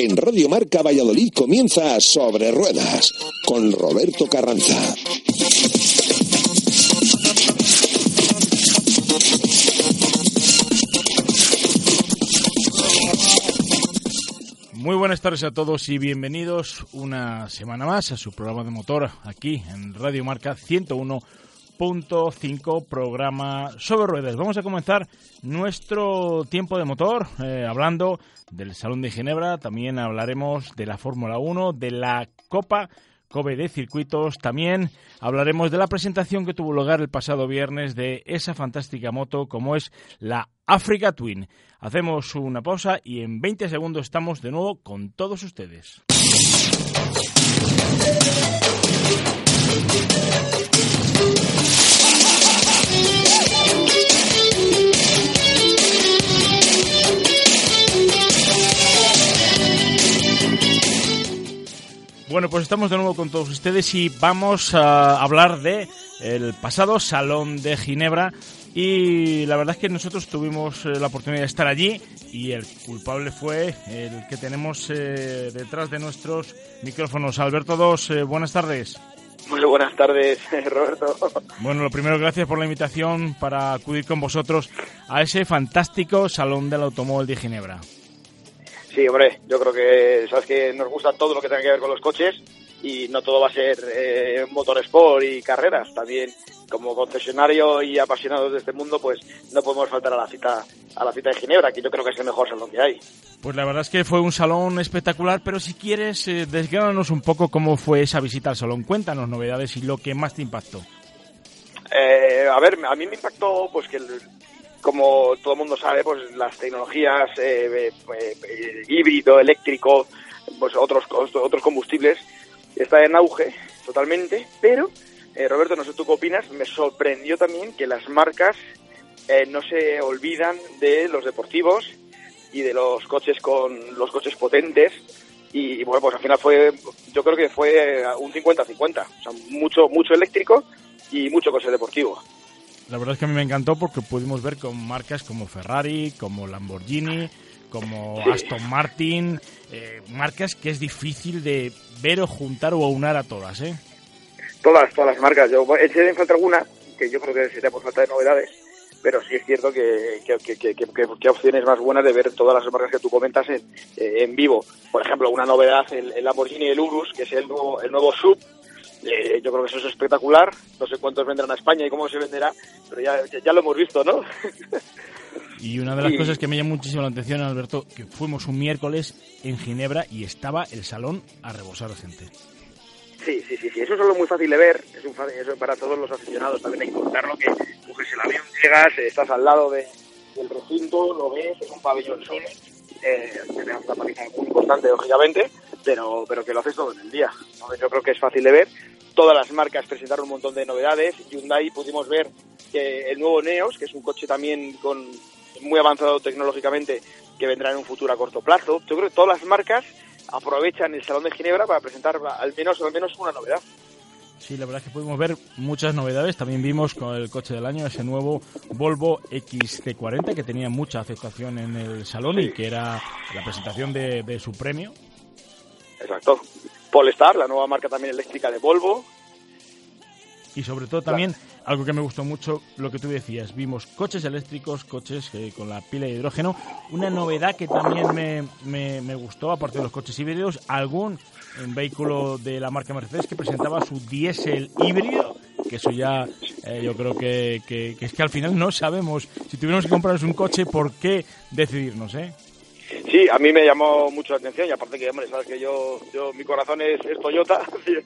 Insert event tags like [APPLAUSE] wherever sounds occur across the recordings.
En Radio Marca Valladolid comienza Sobre Ruedas con Roberto Carranza. Muy buenas tardes a todos y bienvenidos una semana más a su programa de motor aquí en Radio Marca 101.5 programa sobre ruedas. Vamos a comenzar nuestro tiempo de motor eh, hablando del Salón de Ginebra, también hablaremos de la Fórmula 1, de la Copa Kobe de circuitos. También hablaremos de la presentación que tuvo lugar el pasado viernes de esa fantástica moto como es la Africa Twin. Hacemos una pausa y en 20 segundos estamos de nuevo con todos ustedes. Bueno, pues estamos de nuevo con todos ustedes y vamos a hablar de el pasado Salón de Ginebra y la verdad es que nosotros tuvimos eh, la oportunidad de estar allí y el culpable fue el que tenemos eh, detrás de nuestros micrófonos. Alberto Dos, eh, buenas tardes. Muy buenas tardes, [LAUGHS] Roberto. Bueno, lo primero, gracias por la invitación para acudir con vosotros a ese fantástico Salón del Automóvil de Ginebra. Sí, hombre, yo creo que sabes que nos gusta todo lo que tenga que ver con los coches y no todo va a ser eh, motorsport y carreras. También como concesionario y apasionados de este mundo, pues no podemos faltar a la cita a la cita de Ginebra, que yo creo que es el mejor salón que hay. Pues la verdad es que fue un salón espectacular, pero si quieres, eh, desgránanos un poco cómo fue esa visita al salón. Cuéntanos novedades y lo que más te impactó. Eh, a ver, a mí me impactó pues que el, como todo el mundo sabe, pues las tecnologías eh, eh, híbrido, eléctrico, pues otros otros combustibles está en auge totalmente, pero eh, Roberto, no sé tú qué opinas, me sorprendió también que las marcas no se olvidan de los deportivos y de los coches con los coches potentes y, bueno, pues al final fue, yo creo que fue un 50-50, o sea, mucho mucho eléctrico y mucho coche deportivo. La verdad es que a mí me encantó porque pudimos ver con marcas como Ferrari, como Lamborghini, como Aston Martin, eh, marcas que es difícil de ver o juntar o aunar a todas, ¿eh? Todas, todas las marcas. Yo eché en falta alguna, que yo creo que sería por falta de novedades, pero sí es cierto que, que, opciones más buenas de ver todas las marcas que tú comentas en, eh, en vivo. Por ejemplo, una novedad, el, el Lamborghini el Urus, que es el nuevo, el nuevo sub, eh, yo creo que eso es espectacular. No sé cuántos vendrán a España y cómo se venderá, pero ya, ya lo hemos visto, ¿no? [LAUGHS] Y una de las cosas que me llama muchísimo la atención, Alberto, que fuimos un miércoles en Ginebra y estaba el salón a rebosar de gente. Sí, sí, sí, sí, eso es algo muy fácil de ver, es un, eso para todos los aficionados también hay que contarlo, que coges el avión, llegas, estás al lado de, del recinto, lo ves, es un pabellón solo, eh, tenemos una paliza muy importante, lógicamente, pero, pero que lo haces todo en el día. Yo creo que es fácil de ver. Todas las marcas presentaron un montón de novedades. Hyundai pudimos ver que el nuevo Neos, que es un coche también con muy avanzado tecnológicamente, que vendrá en un futuro a corto plazo. Yo creo que todas las marcas aprovechan el Salón de Ginebra para presentar al menos, al menos una novedad. Sí, la verdad es que pudimos ver muchas novedades. También vimos con el coche del año ese nuevo Volvo XC40 que tenía mucha aceptación en el salón y que era la presentación de, de su premio. Exacto. Polestar, la nueva marca también eléctrica de Volvo. Y sobre todo también, algo que me gustó mucho, lo que tú decías, vimos coches eléctricos, coches eh, con la pila de hidrógeno. Una novedad que también me, me, gustó, aparte de los coches híbridos, algún vehículo de la marca Mercedes que presentaba su diésel híbrido, que eso ya eh, yo creo que, que, que, es que al final no sabemos, si tuviéramos que comprarnos un coche, por qué decidirnos, ¿eh? Sí, a mí me llamó mucho la atención y aparte que, hombre, sabes que yo, yo mi corazón es, Toyota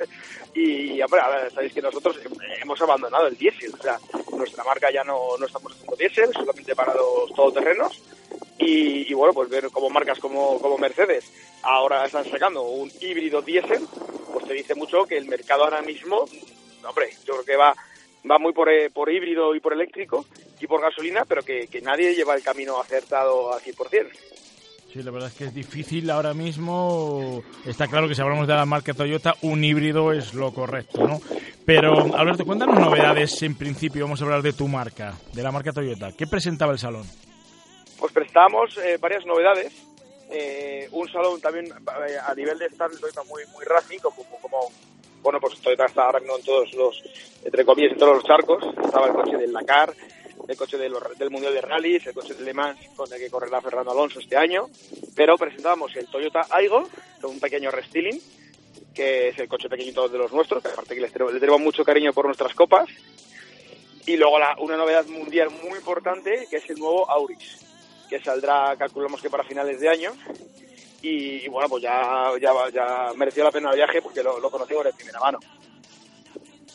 [LAUGHS] y, hombre, sabéis que nosotros hemos abandonado el diésel, o sea, nuestra marca ya no, no estamos haciendo diésel, solamente para los todoterrenos Y, bueno, pues ver como marcas como, como Mercedes ahora están sacando un híbrido diésel, pues te dice mucho que el mercado ahora mismo, hombre, yo creo que va va muy por, eh, por híbrido y por eléctrico y por gasolina, pero que, que nadie lleva el camino acertado al 100%. Sí, la verdad es que es difícil ahora mismo. Está claro que si hablamos de la marca Toyota, un híbrido es lo correcto, ¿no? Pero, Alberto, cuéntanos novedades en principio. Vamos a hablar de tu marca, de la marca Toyota. ¿Qué presentaba el salón? Pues prestamos eh, varias novedades. Eh, un salón también eh, a nivel de stand Toyota muy, muy racing, como, como, bueno, pues Toyota está ahora mismo en todos los, entre comillas, en todos los charcos. Estaba el coche del Dakar, el coche del Mundial de Rallys, el coche de Le Mans con el que correrá Fernando Alonso este año, pero presentábamos el Toyota Aigo, con un pequeño restyling, que es el coche pequeñito de los nuestros, que aparte que le tenemos, mucho cariño por nuestras copas, y luego una novedad mundial muy importante, que es el nuevo Auris, que saldrá, calculamos que para finales de año, y, bueno, pues ya, ya, ya mereció la pena el viaje porque lo, lo conocimos de primera mano.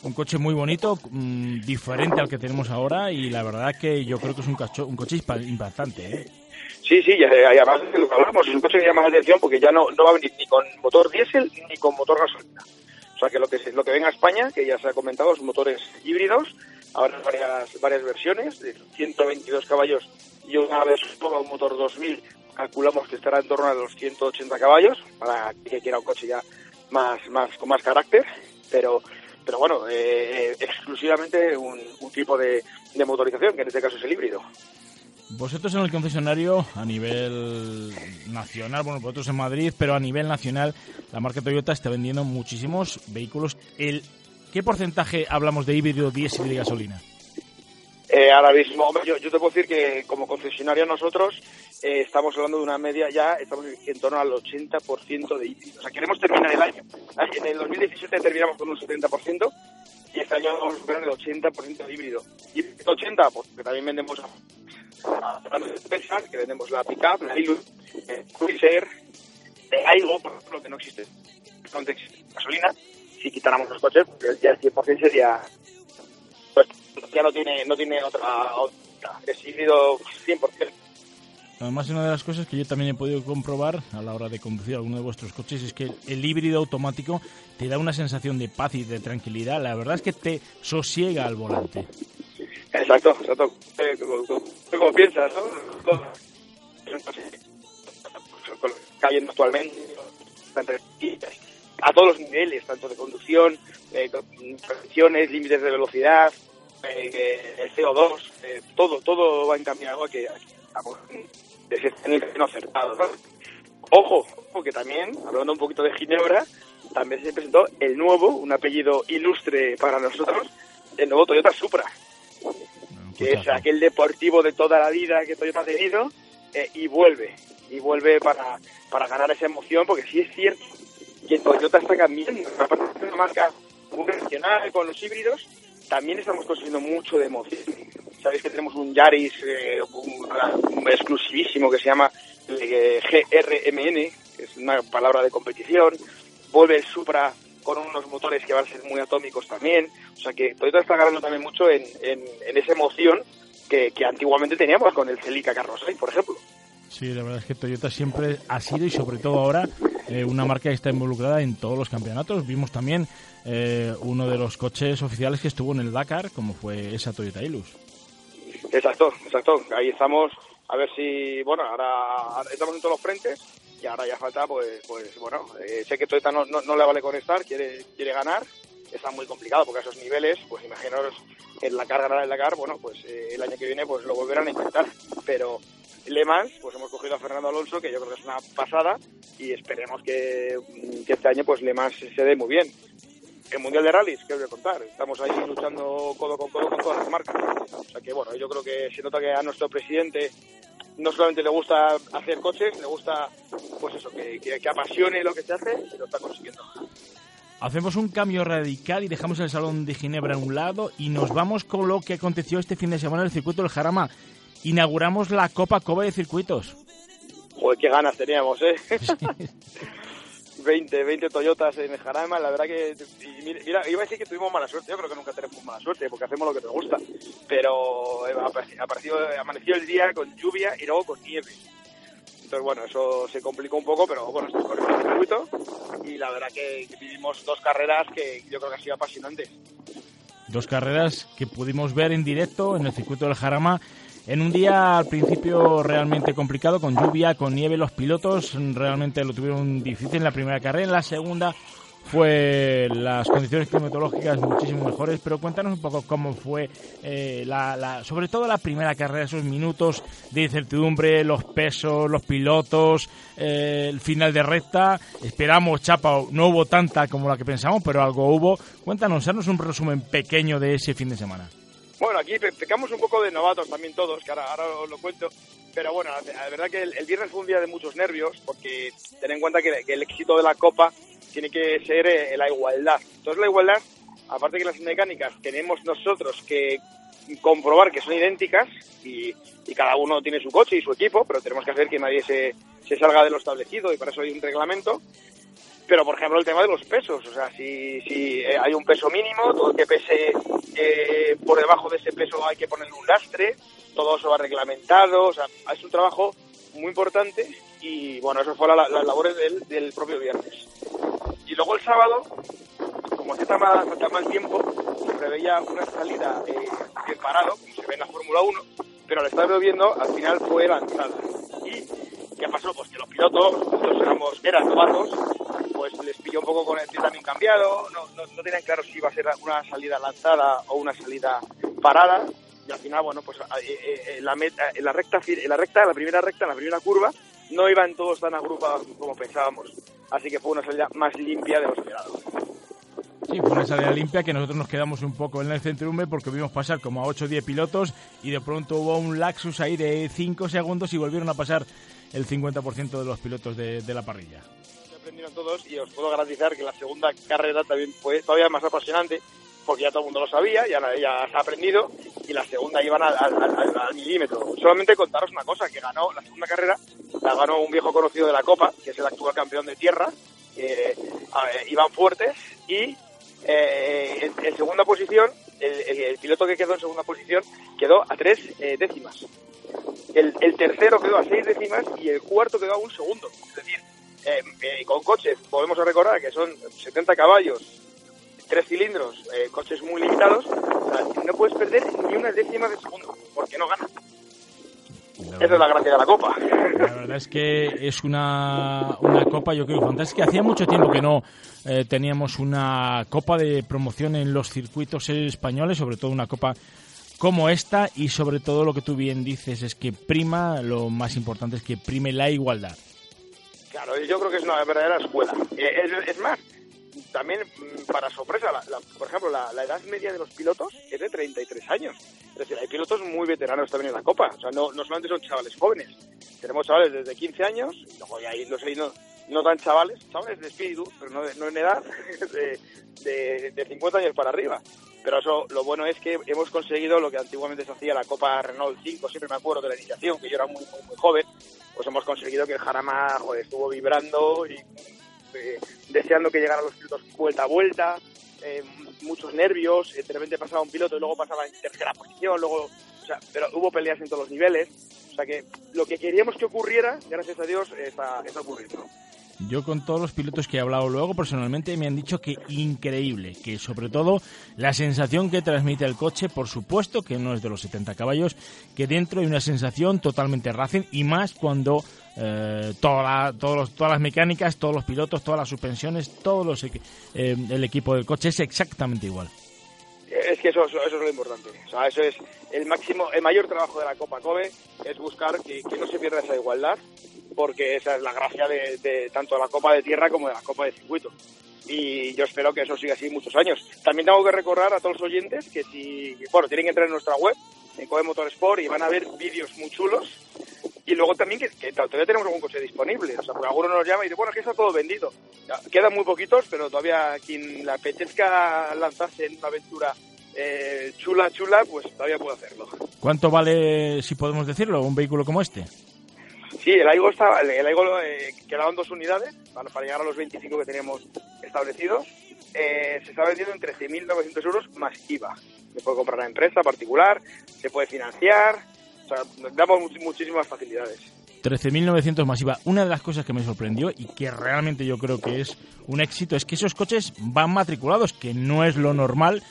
Un coche muy bonito, mm, diferente al que tenemos ahora y la verdad que yo creo que es un, cacho, un coche impactante. ¿eh? Sí, sí, y además de lo hablamos, es un coche que llama la atención porque ya no, no va a venir ni con motor diésel ni con motor gasolina. O sea que lo que, lo que venga a España, que ya se ha comentado, son motores híbridos, ahora varias, varias versiones, de 122 caballos y una vez un motor 2000, calculamos que estará en torno a los 180 caballos, para que quiera un coche ya más, más con más carácter, pero pero bueno, eh, exclusivamente un, tipo de, motorización, que en este caso es el híbrido. Vosotros en el concesionario a nivel nacional, bueno, vosotros en Madrid, pero a nivel nacional, la marca Toyota está vendiendo muchísimos vehículos. El, ¿Qué porcentaje hablamos de híbrido, diésel y de gasolina? Eh, ahora mismo, yo, yo, te puedo decir que como concesionario nosotros eh, estamos hablando de una media ya, estamos en torno al 80% de híbrido. O sea, queremos terminar el año. En el 2017 terminamos con un 70% y este año vamos a superar el 80% de híbrido. ¿Y el 80%? Porque también vendemos a empresas, que vendemos la pickup, la Ilu, el Cruiser, el Aigo, por ejemplo, que no existe. Entonces, gasolina, si quitáramos los coches, pues ya el 100% sería ya no tiene, no tiene otra. Es híbrido 100%. Además, una de las cosas que yo también he podido comprobar a la hora de conducir alguno de vuestros coches es que el híbrido automático te da una sensación de paz y de tranquilidad. La verdad es que te sosiega al volante. Exacto, exacto. Eh, como, piensas, ¿no? cayendo actualmente a todos los niveles, tanto de conducción, eh, límites de velocidad, eh, el CO2, eh, todo, todo va encaminado a que, en el camino acertado. Ojo, porque también, hablando un poquito de Ginebra, también se presentó el nuevo, un apellido ilustre para nosotros, el nuevo Toyota Supra, que es aquel deportivo de toda la vida que Toyota ha tenido, eh, y vuelve, y vuelve para, para ganar esa emoción, porque sí es cierto que Toyota está cambiando, aparte de una marca muy regional con los híbridos, también estamos consiguiendo mucho de emoción. Sabéis que tenemos un Yaris eh, exclusivísimo que se llama eh, GRMN, que es una palabra de competición. Vuelve el Supra con unos motores que van a ser muy atómicos también. O sea que Toyota está ganando también mucho en, esa emoción que, antiguamente teníamos con el Celica Carrosay, por ejemplo. Sí, la verdad es que Toyota siempre ha sido y sobre todo ahora eh, una marca que está involucrada en todos los campeonatos. Vimos también eh, uno de los coches oficiales que estuvo en el Dakar, como fue esa Toyota Hilux. Exacto, exacto. Ahí estamos. A ver si, bueno, ahora estamos en todos los frentes y ahora ya falta, pues, pues bueno, eh, sé que Toyota no, no, le vale con estar, quiere, quiere ganar. Está muy complicado porque a esos niveles, pues imaginaros en la carga del Dakar, bueno, pues el año que viene pues lo volverán a intentar. Pero le Mans, pues hemos cogido a Fernando Alonso, que yo creo que es una pasada, y esperemos que, este año pues Le Mans se dé muy bien. El Mundial de Rallys, ¿qué os voy a contar? Estamos ahí luchando codo con codo con todas las marcas. O sea que bueno, yo creo que se nota que a nuestro presidente no solamente le gusta hacer coches, le gusta pues eso, que, que, apasione lo que se hace y lo está consiguiendo. Hacemos un cambio radical y dejamos el Salón de Ginebra a un lado y nos vamos con lo que aconteció este fin de semana en el circuito del Jarama inauguramos la Copa Coba de Circuitos. Joder, qué ganas teníamos, ¿eh? [LAUGHS] [LAUGHS] 20, 20 Toyotas en el Jarama, la verdad que, mira, iba a decir que tuvimos mala suerte, yo creo que nunca tenemos mala suerte, porque hacemos lo que nos gusta, pero eh, apareció, amaneció el día con lluvia y luego con nieve. Entonces, bueno, eso se complicó un poco, pero bueno, estoy corriendo el circuito y la verdad que, vivimos dos carreras que yo creo que han sido apasionantes. Dos carreras que pudimos ver en directo en el circuito del Jarama en un día al principio realmente complicado, con lluvia, con nieve, los pilotos realmente lo tuvieron difícil en la primera carrera. En la segunda fue las condiciones climatológicas muchísimo mejores, pero cuéntanos un poco cómo fue, eh, la, sobre todo la primera carrera, esos minutos de incertidumbre, los pesos, los pilotos, eh, el final de recta. Esperamos, Chapa, no hubo tanta como la que pensamos, pero algo hubo. Cuéntanos, haznos un resumen pequeño de ese fin de semana. Bueno, aquí pecamos un poco de novatos también todos, que ahora, os lo cuento. Pero bueno, la, verdad que el, viernes fue un día de muchos nervios, porque ten en cuenta que, el éxito de la Copa tiene que ser eh, la igualdad. Entonces la igualdad, aparte que las mecánicas tenemos nosotros que comprobar que son idénticas y, cada uno tiene su coche y su equipo, pero tenemos que hacer que nadie se, se salga de lo establecido y para eso hay un reglamento. Pero, por ejemplo, el tema de los pesos. O sea, si, si eh, hay un peso mínimo, todo el que pese eh, por debajo de ese peso hay que ponerle un lastre, todo eso va reglamentado. O sea, es un trabajo muy importante y, bueno, eso fue las la labores del, del, propio viernes. Y luego el sábado, como hacía tan mal, tiempo, se preveía una salida eh, bien parado, como se ve en la Fórmula 1, pero al estar lloviendo, al final fue lanzada. ¿Y qué pasó? Pues que los pilotos, nosotros éramos, eran novatos, pues les pilló un poco con el pie también cambiado, no, no, no tenían claro si iba a ser una salida lanzada o una salida parada, y al final, bueno, pues eh, eh, eh, la, meta, en la recta, en la recta, la primera recta, en la primera curva, no iban todos tan agrupados como pensábamos, así que fue una salida más limpia de lo esperado. Sí, fue una salida limpia que nosotros nos quedamos un poco en el centro porque vimos pasar como a 8 o 10 pilotos y de pronto hubo un laxus ahí de 5 segundos y volvieron a pasar el 50% de los pilotos de, de la parrilla aprendieron todos y os puedo garantizar que la segunda carrera también fue todavía más apasionante porque ya todo el mundo lo sabía, ya, ya se ha aprendido y la segunda iban al, milímetro. Solamente contaros una cosa, que ganó la segunda carrera, la ganó un viejo conocido de la Copa, que es el actual campeón de tierra, eh, Fuertes, y eh, en, segunda posición, el, piloto que quedó en segunda posición quedó a tres eh, décimas. El, el tercero quedó a seis décimas y el cuarto quedó a un segundo. Es decir, eh, eh, con coches, podemos recordar que son 70 caballos, tres cilindros, eh, coches muy limitados, no puedes perder ni una décima de segundo, porque no gana. Esa es la gracia de la Copa. La verdad es que es una, una Copa, yo creo, fantástica. Hacía mucho tiempo que no teníamos una Copa de promoción en los circuitos españoles, sobre todo una Copa como esta, y sobre todo lo que tú bien dices es que prima, lo más importante es que prime la igualdad. Claro, yo creo que es una verdadera escuela. Eh, es, más, también mm, para sorpresa, por ejemplo, la, edad media de los pilotos es de 33 años. Es decir, hay pilotos muy veteranos también en la Copa. O sea, no, solamente son chavales jóvenes. Tenemos chavales desde 15 años, y luego hay no, no tan chavales, chavales de espíritu, pero no, no en edad, [LAUGHS] de, de, 50 años para arriba. Pero eso, lo bueno es que hemos conseguido lo que antiguamente se hacía la Copa Renault 5, siempre me acuerdo de la iniciación, que yo era muy, muy, joven, pues hemos conseguido que el Jarama estuvo vibrando y eh, deseando que llegaran los pilotos vuelta a vuelta, eh, muchos nervios, de repente pasaba un piloto y luego pasaba en tercera posición, luego, pero hubo peleas en todos los niveles, o sea que lo que queríamos que ocurriera, gracias a Dios, está, está ocurriendo. Yo con todos los pilotos que he hablado luego personalmente me han dicho que increíble, que sobre todo la sensación que transmite el coche, por supuesto que no es de los 70 caballos, que dentro hay una sensación totalmente racing y más cuando eh, toda todos todas las mecánicas, todos los pilotos, todas las suspensiones, todo los, eh, el equipo del coche es exactamente igual. Es que eso, eso, es lo importante. O sea, eso es el máximo, el mayor trabajo de la Copa Kobe, es buscar que no se pierda esa igualdad porque esa es la gracia de, tanto de la Copa de Tierra como de la Copa de Circuito. Y yo espero que eso siga así muchos años. También tengo que recordar a todos los oyentes que si, bueno, tienen que entrar en nuestra web, en Kobe Motorsport, y van a ver vídeos muy chulos. Y luego también que, todavía tenemos algún coche disponible. O sea, porque alguno nos llama y dice, bueno, aquí está todo vendido. quedan muy poquitos, pero todavía quien le apetezca lanzarse en una aventura eh, chula, chula, pues todavía puede hacerlo. ¿Cuánto vale, si podemos decirlo, un vehículo como este? Sí, el Aigo, está, el Aigo eh, quedaban dos unidades para, llegar a los 25 que teníamos establecidos. Eh, se está vendiendo en 13.900 euros más IVA. Se puede comprar a empresa particular, se puede financiar, o sea, damos muchísimas facilidades. 13.900 más IVA. Una de las cosas que me sorprendió y que realmente yo creo que es un éxito es que esos coches van matriculados, que no es lo normal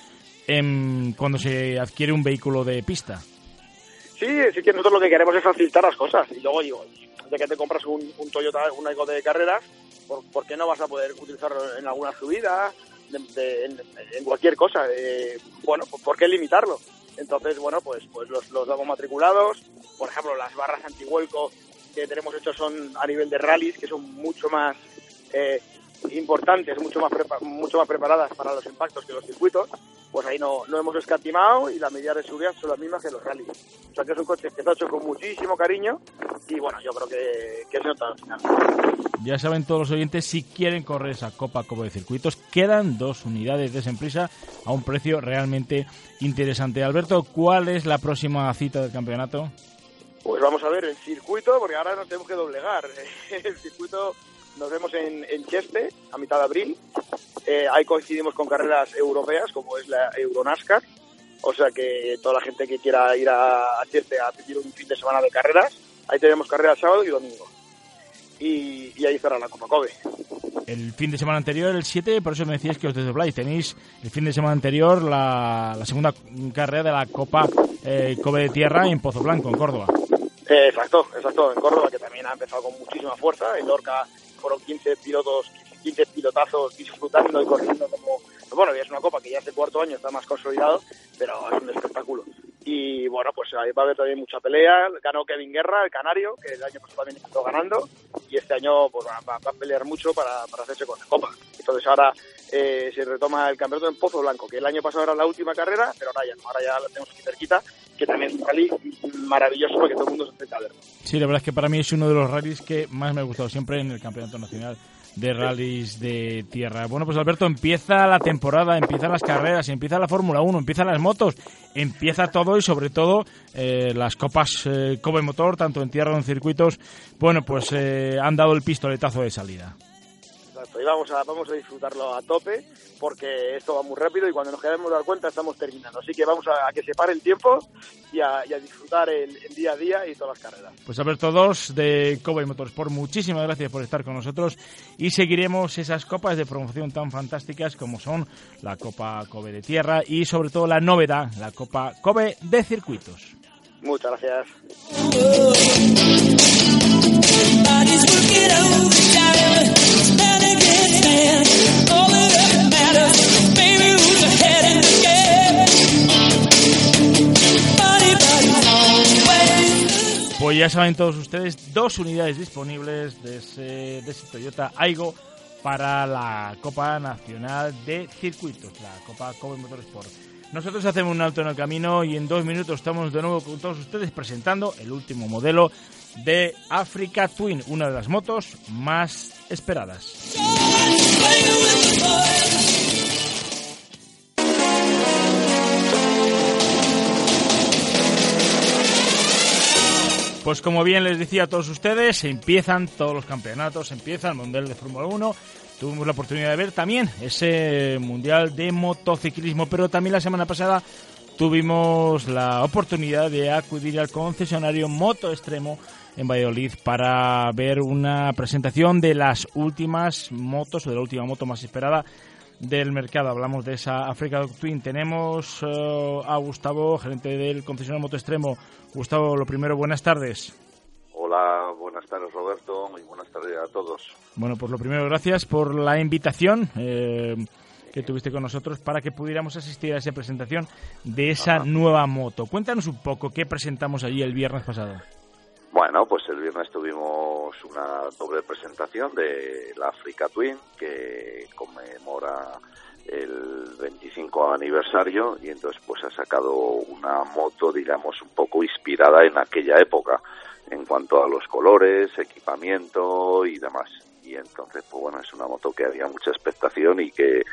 en, cuando se adquiere un vehículo de pista. Sí, sí que nosotros lo que queremos es facilitar las cosas. Y luego digo, de que te compras un, Toyota, un Aigo de carreras, ¿por, qué no vas a poder utilizarlo en alguna subida, en, cualquier cosa? Eh, bueno, ¿por qué limitarlo? Entonces, bueno, pues, pues los, los damos matriculados. Por ejemplo, las barras antihuelco que tenemos hechos son a nivel de rallies, que son mucho más eh, importantes, mucho más, mucho más preparadas para los impactos que los circuitos, pues ahí no, no hemos escatimado y las medidas de seguridad son las mismas que los rallies. O sea que es un coche que está hecho con muchísimo cariño y bueno, yo creo que, que es nota al final. Ya saben todos los oyentes, si quieren correr esa Copa Copa de Circuitos, quedan dos unidades de Semprisa a un precio realmente interesante. Alberto, ¿cuál es la próxima cita del campeonato? Pues vamos a ver el circuito, porque ahora nos tenemos que doblegar. [LAUGHS] El circuito nos vemos en, en Cheste a mitad de abril. Eh, ahí coincidimos con carreras europeas, como es la Euronascar. O sea que toda la gente que quiera ir a, Cheste a pedir un fin de semana de carreras, ahí tenemos carreras sábado y domingo. Y, ahí estará la Copa Kobe. El fin de semana anterior, el 7, por eso me decías que os desdobláis. Tenéis el fin de semana anterior la, la segunda carrera de la Copa eh, Kobe de Tierra en Pozo Blanco, en Córdoba. Eh, exacto, exacto, en Córdoba, que también ha empezado con muchísima fuerza. En Lorca fueron 15 pilotos, 15 pilotazos disfrutando y corriendo como... Bueno, ya es una copa que ya hace cuarto año está más consolidado, pero es un espectáculo. Y bueno, pues ahí va a haber también mucha pelea. Ganó Kevin Guerra, el canario, que el año pasado también empezó ganando. Y este año pues, va, a pelear mucho para, para hacerse con la copa. Entonces ahora eh, se retoma el campeonato en Pozo Blanco, que el año pasado era la última carrera, pero ahora ya, ahora ya la tenemos aquí cerquita que también es un rally maravilloso porque todo el mundo se acerca a verlo. Sí, la verdad es que para mí es uno de los rallies que más me ha gustado siempre en el Campeonato Nacional de rallies de tierra. Bueno, pues Alberto, empieza la temporada, empiezan las carreras, empieza la Fórmula 1, empiezan las motos, empieza todo y sobre todo eh, las copas eh, Motor, tanto en tierra como en circuitos, bueno, pues eh, han dado el pistoletazo de salida y vamos a, vamos a disfrutarlo a tope porque esto va muy rápido y cuando nos queremos dar cuenta estamos terminando. Así que vamos a, que se pare el tiempo y a, disfrutar el, día a día y todas las carreras. Pues Alberto 2 de Kobe Motorsport, muchísimas gracias por estar con nosotros y seguiremos esas copas de promoción tan fantásticas como son la Copa Kobe de Tierra y sobre todo la novedad, la Copa Kobe de Circuitos. Muchas gracias. Ya saben todos ustedes, dos unidades disponibles de ese, Toyota Aigo para la Copa Nacional de Circuitos, la Copa Kobe Motorsport. Nosotros hacemos un alto en el camino y en dos minutos estamos de nuevo con todos ustedes presentando el último modelo de Africa Twin, una de las motos más esperadas. Como bien les decía a todos ustedes, empiezan todos los campeonatos, empieza el Mundial de Fórmula 1. Tuvimos la oportunidad de ver también ese Mundial de motociclismo, pero también la semana pasada tuvimos la oportunidad de acudir al concesionario Moto Extremo en Valladolid para ver una presentación de las últimas motos o de la última moto más esperada del mercado. Hablamos de esa Africa Twin. Tenemos eh, a Gustavo, gerente del concesionario Moto Extremo. Gustavo, lo primero, buenas tardes. Hola, buenas tardes Roberto y buenas tardes a todos. Bueno, pues lo primero, gracias por la invitación. Eh, que tuviste con nosotros para que pudiéramos asistir a esa presentación de esa nueva moto. Cuéntanos un poco qué presentamos allí el viernes pasado. Bueno, pues el viernes tuvimos una doble presentación de la Africa Twin que conmemora el 25 aniversario y entonces pues ha sacado una moto digamos un poco inspirada en aquella época en cuanto a los colores, equipamiento y demás. Y entonces, pues bueno, es una moto que había mucha expectación y que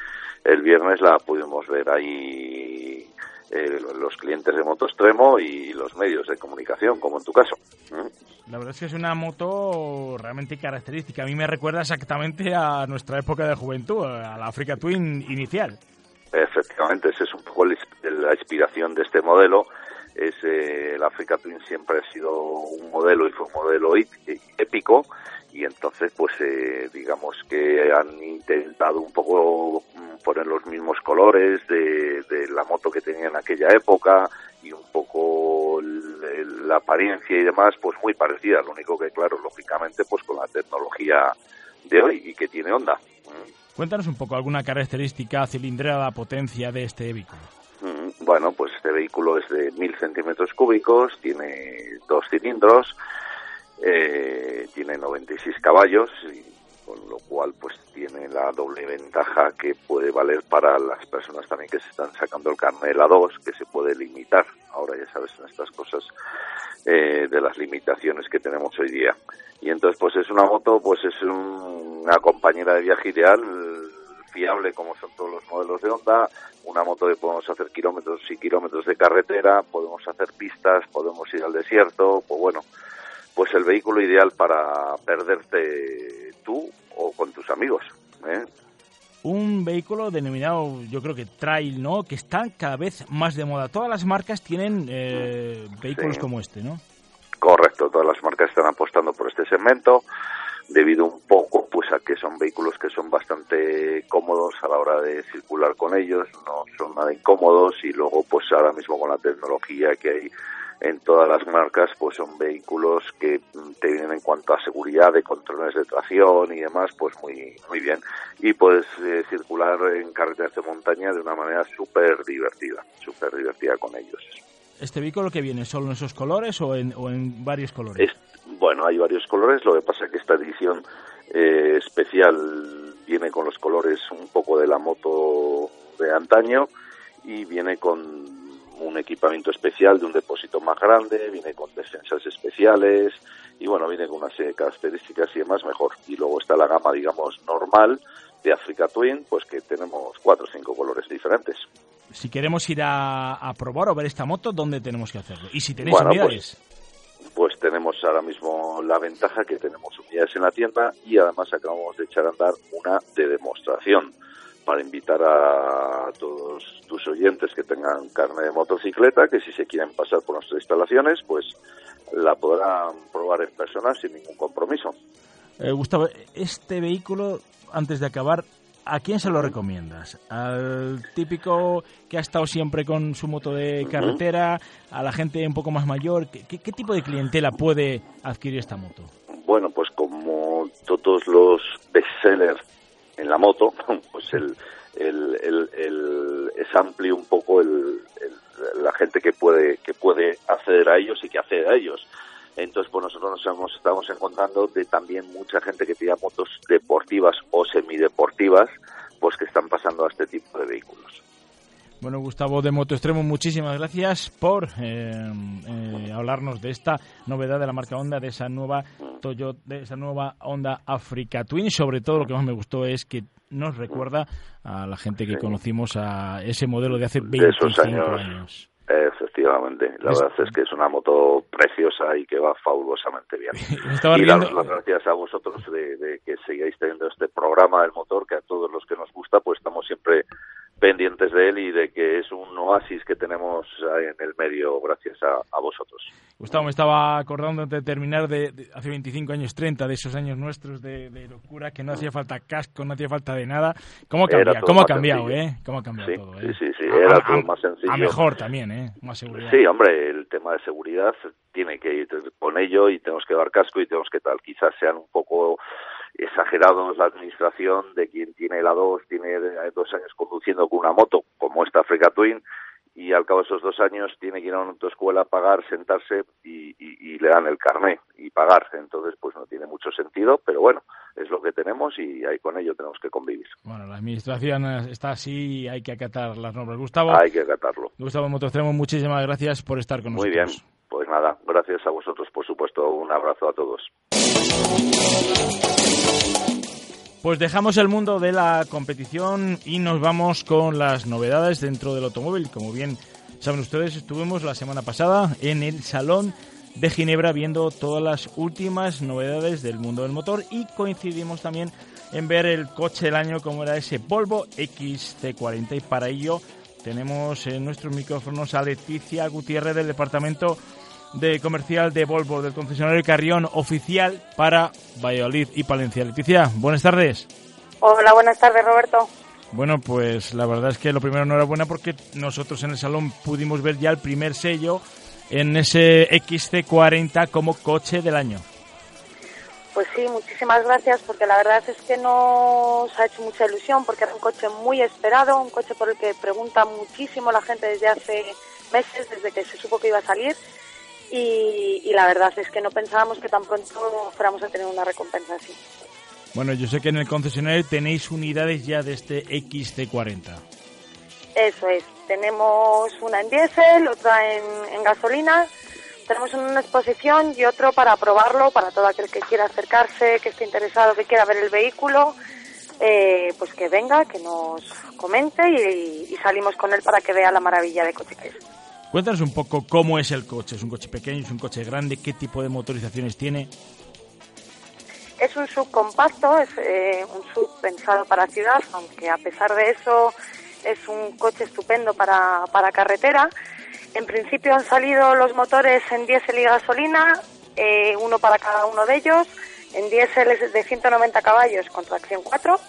el viernes la pudimos ver ahí eh, los clientes de Moto Extremo y los medios de comunicación, como en tu caso. La verdad es que es una moto realmente característica. A mí me recuerda exactamente a nuestra época de juventud, a la Africa Twin inicial. Efectivamente, esa es un poco la inspiración de este modelo. Es, eh, la Africa Twin siempre ha sido un modelo y fue un modelo épico y entonces pues eh, digamos que han intentado un poco mm, poner los mismos colores de, de la moto que tenía en aquella época y un poco la apariencia y demás pues muy parecida. Lo único que claro lógicamente pues con la tecnología de hoy y que tiene onda. Cuéntanos un poco alguna característica cilindrada potencia de este vehículo. Mm, bueno pues este vehículo es de mil centímetros cúbicos tiene dos cilindros eh, tiene 96 caballos y con lo cual pues tiene la doble ventaja que puede valer para las personas también que se están sacando el carnet la 2 que se puede limitar. Ahora ya sabes en estas cosas eh, de las limitaciones que tenemos hoy día. Y entonces pues es una moto pues es una compañera de viaje ideal fiable como son todos los modelos de Honda, una moto que podemos hacer kilómetros y kilómetros de carretera, podemos hacer pistas, podemos ir al desierto, pues bueno, pues el vehículo ideal para perderte tú o con tus amigos. ¿eh? Un vehículo denominado, yo creo que trail, ¿no? Que está cada vez más de moda. Todas las marcas tienen eh, vehículos como este, ¿no? Correcto, todas las marcas están apostando por este segmento debido un poco pues a que son vehículos que son bastante cómodos a la hora de circular con ellos, no son nada incómodos y luego pues ahora mismo con la tecnología que hay en todas las marcas, pues son vehículos que te vienen en cuanto a seguridad de controles de tracción y demás, pues muy, muy bien. Y puedes eh, circular en carreteras de montaña de una manera súper divertida, súper divertida con ellos. ¿Este vehículo que viene solo en esos colores o en, o en varios colores? bueno, hay varios colores, lo que pasa es que esta edición eh, especial viene con los colores un poco de la moto de antaño y viene con un equipamiento especial de un depósito más grande, viene con defensas especiales y bueno, viene con una serie de características y demás mejor. Y luego está la gama, digamos, normal de Africa Twin, pues que tenemos cuatro o cinco colores diferentes. Si queremos ir a, probar o ver esta moto, ¿dónde tenemos que hacerlo? Y si tenéis unidades. Pues, pues, tenemos ahora mismo la ventaja que tenemos unidades en la tienda y además acabamos de echar a andar una de demostración para invitar a todos tus oyentes que tengan carne de motocicleta, que si se quieren pasar por nuestras instalaciones, pues la podrán probar en persona sin ningún compromiso. Eh, Gustavo, este vehículo, antes de acabar, ¿a quién se lo recomiendas? ¿Al típico que ha estado siempre con su moto de carretera? ¿A la gente un poco más mayor? ¿Qué, qué tipo de clientela puede adquirir esta moto? Bueno, pues como todos los bestsellers en la moto, [LAUGHS] pues el, el, el, es amplio un poco el, la gente que puede que puede acceder a ellos y que accede a ellos. Entonces, pues nosotros nos hemos, estamos encontrando de también mucha gente que tiene motos deportivas o semideportivas, pues que están pasando a este tipo de vehículos. Bueno, Gustavo de Moto Extremo, muchísimas gracias por eh, eh, hablarnos de esta novedad de la marca Honda, de esa nueva Toyota, de esa nueva Honda Africa Twin. Sobre todo, lo que más me gustó es que nos recuerda a la gente que conocimos a ese modelo de hace 25 años. Efectivamente, la verdad es que es una moto preciosa y que va fabulosamente bien. [LAUGHS] y las gracias a vosotros de, de, que sigáis teniendo este programa del motor, que a todos los que nos gusta, pues estamos siempre pendientes de él y de que es un oasis que tenemos en el medio gracias a, vosotros. Gustavo, me estaba acordando de terminar de, hace 25 años, 30, de esos años nuestros de, locura, que no hacía falta casco, no hacía falta de nada. ¿Cómo, cambia, ¿cómo ha cambiado, eh? ¿Cómo ha cambiado todo, eh? Sí, sí, sí, era todo más sencillo. A mejor también, ¿eh? Más seguridad. Sí, hombre, el tema de seguridad tiene que ir con ello y tenemos que dar casco y tenemos que tal. Quizás sean un poco exagerados la administración de quien tiene la dos, tiene dos años conduciendo con una moto, como esta Africa Twin, y al cabo de esos dos años tiene que ir a una autoescuela, pagar, sentarse y, le dan el carné y pagar. Entonces, pues no tiene mucho sentido, pero bueno, es lo que tenemos y ahí con ello tenemos que convivir. Bueno, la administración está así y hay que acatar las normas. Gustavo. Hay que acatarlo. Gustavo Motostremo, muchísimas gracias por estar con nosotros. Muy bien. Pues nada, gracias a vosotros, por supuesto. Un abrazo a todos. Pues dejamos el mundo de la competición y nos vamos con las novedades dentro del automóvil. Como bien saben ustedes, estuvimos la semana pasada en el Salón de Ginebra viendo todas las últimas novedades del mundo del motor y coincidimos también en ver el coche del año como era ese Volvo XC40 y para ello tenemos en nuestros micrófonos a Leticia Gutiérrez del departamento de comercial de Volvo, del concesionario Carrión oficial para Valladolid y Palencia. Leticia, buenas tardes. Hola, buenas tardes, Roberto. Bueno, pues la verdad es que lo primero enhorabuena porque nosotros en el salón pudimos ver ya el primer sello en ese XC40 como coche del año. Pues sí, muchísimas gracias porque la verdad es que nos ha hecho mucha ilusión porque era un coche muy esperado, un coche por el que pregunta muchísimo la gente desde hace meses, desde que se supo que iba a salir y, la verdad es que no pensábamos que tan pronto fuéramos a tener una recompensa así. Bueno, yo sé que en el concesionario tenéis unidades ya de este XC40. Eso es, tenemos una en diésel, otra en, gasolina, tenemos una exposición y otro para probarlo, para todo aquel que quiera acercarse, que esté interesado, que quiera ver el vehículo, eh, pues que venga, que nos comente y, y, salimos con él para que vea la maravilla de coche que es. Cuéntanos un poco cómo es el coche. ¿Es un coche pequeño? ¿Es un coche grande? ¿Qué tipo de motorizaciones tiene? Es un subcompacto, es eh, un sub pensado para ciudad, aunque a pesar de eso es un coche estupendo para, para carretera. En principio han salido los motores en diésel y gasolina, eh, uno para cada uno de ellos. En diésel es de 190 caballos con tracción 4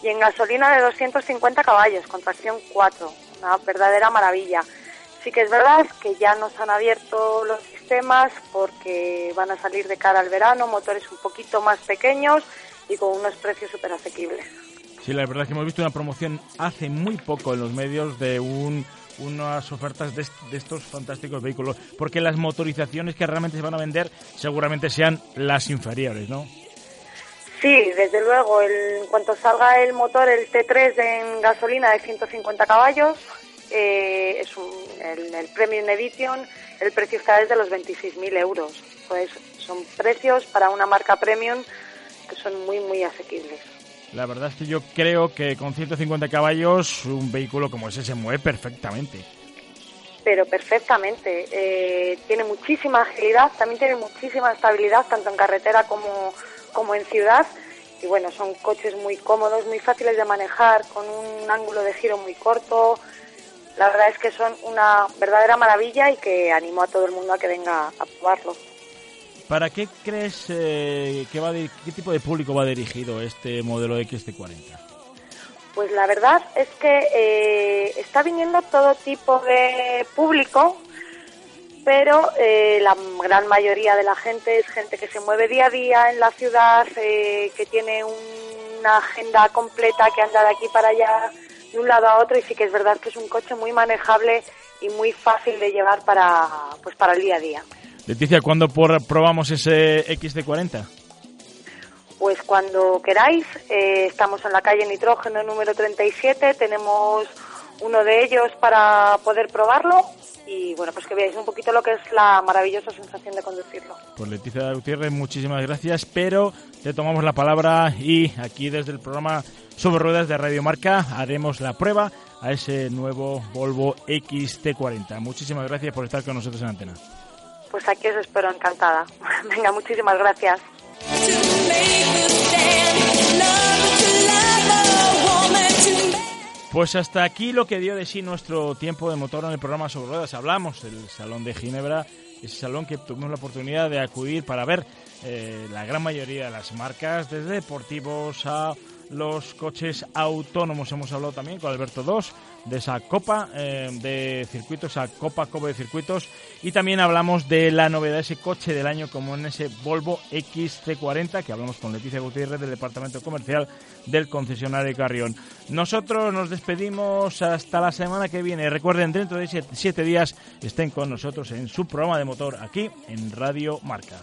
y en gasolina de 250 caballos con tracción 4. Una verdadera maravilla. Sí que es verdad que ya nos han abierto los sistemas porque van a salir de cara al verano, motores un poquito más pequeños y con unos precios súper asequibles. Sí, la verdad es que hemos visto una promoción hace muy poco en los medios de un, unas ofertas de, estos fantásticos vehículos, porque las motorizaciones que realmente se van a vender seguramente sean las inferiores, ¿no? Sí, desde luego, en cuanto salga el motor, el T3 en gasolina de 150 caballos, eh, es un, el, el, Premium Edition, el precio está desde los 26.000 euros. Pues son precios para una marca premium que son muy, muy asequibles. La verdad es que yo creo que con 150 caballos un vehículo como ese se mueve perfectamente. Pero perfectamente. Eh, tiene muchísima agilidad, también tiene muchísima estabilidad, tanto en carretera como, como en ciudad. Y bueno, son coches muy cómodos, muy fáciles de manejar, con un ángulo de giro muy corto, la verdad es que son una verdadera maravilla y que animo a todo el mundo a que venga a probarlo. ¿Para qué crees eh, que va de, qué tipo de público va dirigido este modelo XT40? Pues la verdad es que eh, está viniendo todo tipo de público, pero eh, la gran mayoría de la gente es gente que se mueve día a día en la ciudad, que tiene una agenda completa, que anda de aquí para allá de un lado a otro y sí que es verdad que es un coche muy manejable y muy fácil de llevar para, pues para el día a día. Leticia, ¿cuándo probamos ese XC40? Pues cuando queráis, eh, estamos en la calle Nitrógeno número 37, tenemos uno de ellos para poder probarlo y bueno, pues que veáis un poquito lo que es la maravillosa sensación de conducirlo. Pues Leticia Gutiérrez, muchísimas gracias, pero te tomamos la palabra y aquí desde el programa sobre ruedas de Radio Marca haremos la prueba a ese nuevo Volvo XT40. Muchísimas gracias por estar con nosotros en antena. Pues aquí os espero encantada. [LAUGHS] Venga, muchísimas gracias. Pues hasta aquí lo que dio de sí nuestro tiempo de motor en el programa sobre ruedas. Hablamos del Salón de Ginebra, ese salón que tuvimos la oportunidad de acudir para ver eh, la gran mayoría de las marcas, desde deportivos a los coches autónomos. Hemos hablado también con Alberto II de esa Copa eh, de Circuitos, esa Copa Copa de Circuitos. Y también hablamos de la novedad de ese coche del año, como en ese Volvo XC40, que hablamos con Leticia Gutiérrez del Departamento Comercial del concesionario Carrión. Nosotros nos despedimos hasta la semana que viene. Recuerden, dentro de siete días estén con nosotros en su programa de motor aquí en Radio Marca.